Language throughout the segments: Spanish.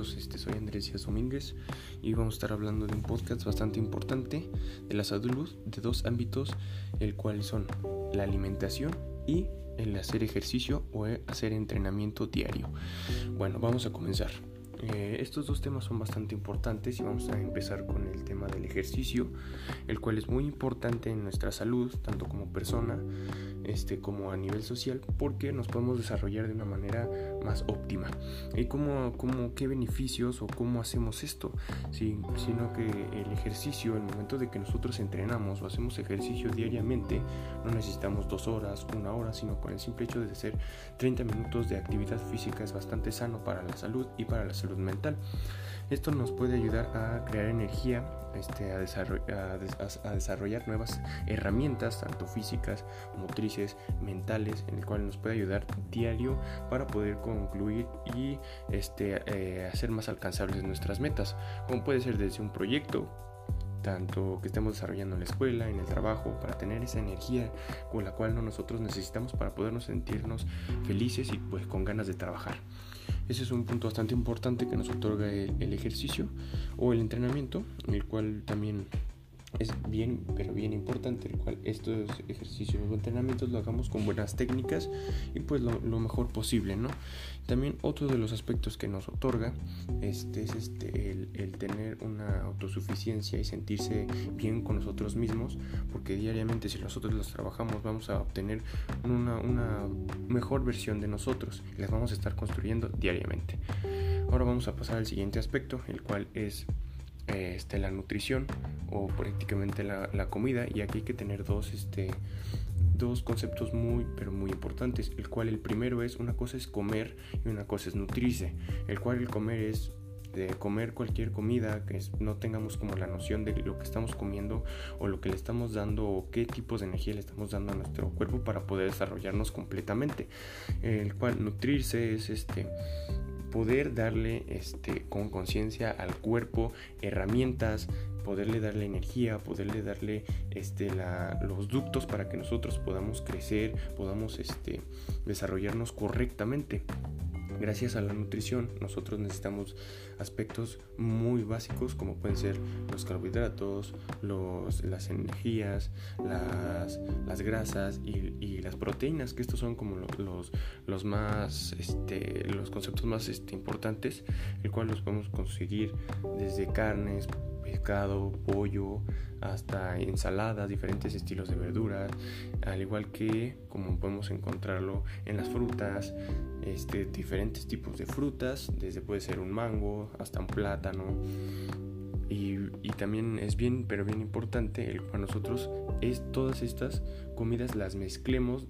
este, soy Andrés Díaz Domínguez y vamos a estar hablando de un podcast bastante importante de la salud de dos ámbitos, el cual son la alimentación y el hacer ejercicio o hacer entrenamiento diario. Bueno, vamos a comenzar. Eh, estos dos temas son bastante importantes y vamos a empezar con el tema del ejercicio, el cual es muy importante en nuestra salud, tanto como persona este, como a nivel social, porque nos podemos desarrollar de una manera más óptima. ¿Y cómo, cómo qué beneficios o cómo hacemos esto? Sino que el ejercicio, el momento de que nosotros entrenamos o hacemos ejercicio diariamente, no necesitamos dos horas, una hora, sino con el simple hecho de hacer 30 minutos de actividad física es bastante sano para la salud y para la salud mental. Esto nos puede ayudar a crear energía, este, a, desarrollar nuevas herramientas, tanto físicas, motrices, mentales, en el cual nos puede ayudar diario para poder concluir y este, eh, hacer más alcanzables nuestras metas, como puede ser desde un proyecto, tanto que estemos desarrollando en la escuela, en el trabajo, para tener esa energía con la cual nosotros necesitamos para podernos sentirnos felices y pues con ganas de trabajar. Ese es un punto bastante importante que nos otorga el, ejercicio o el entrenamiento, en el cual también es bien, pero bien importante, el cual estos ejercicios o entrenamientos lo hagamos con buenas técnicas y pues lo, mejor posible, ¿no? También otro de los aspectos que nos otorga este, es este, el, tener una autosuficiencia y sentirse bien con nosotros mismos, porque diariamente si nosotros los trabajamos vamos a obtener una, una mejor versión de nosotros y las vamos a estar construyendo diariamente. Ahora vamos a pasar al siguiente aspecto, el cual es este, la nutrición o prácticamente la, comida. Y aquí hay que tener dos, este, dos conceptos muy pero muy importantes. El cual el primero es una cosa es comer y una cosa es nutrirse. El cual el comer es de comer cualquier comida que no tengamos como la noción de lo que estamos comiendo o lo que le estamos dando o qué tipos de energía le estamos dando a nuestro cuerpo para poder desarrollarnos completamente. El cual nutrirse es este poder darle este, con conciencia al cuerpo herramientas, poderle darle energía, poderle darle este, los ductos para que nosotros podamos crecer, podamos este, desarrollarnos correctamente. Gracias a la nutrición nosotros necesitamos aspectos muy básicos como pueden ser los carbohidratos, los, las energías, las, las grasas y, las proteínas, que estos son como los, los más, este, los conceptos más este, importantes, el cual los podemos conseguir desde carnes, pescado, pollo, hasta ensaladas, diferentes estilos de verduras, al igual que como podemos encontrarlo en las frutas, este, diferentes tipos de frutas, desde puede ser un mango hasta un plátano. Y, también es bien, pero bien importante para nosotros es todas estas comidas las mezclemos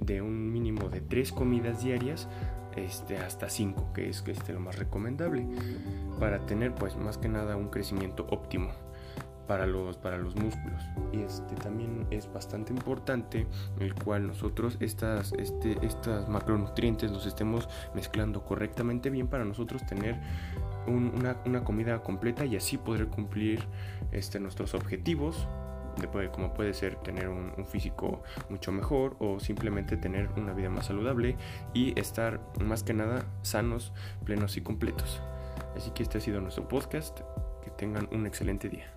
de un mínimo de tres comidas diarias este, hasta 5, que es, que es lo más recomendable para tener pues más que nada un crecimiento óptimo para los, para los músculos. Y este también es bastante importante el cual nosotros estas, este, estas macronutrientes los estemos mezclando correctamente bien para nosotros tener una, comida completa y así poder cumplir este, nuestros objetivos como puede ser tener un, físico mucho mejor o simplemente tener una vida más saludable y estar más que nada sanos, plenos y completos. Así que este ha sido nuestro podcast. Que tengan un excelente día.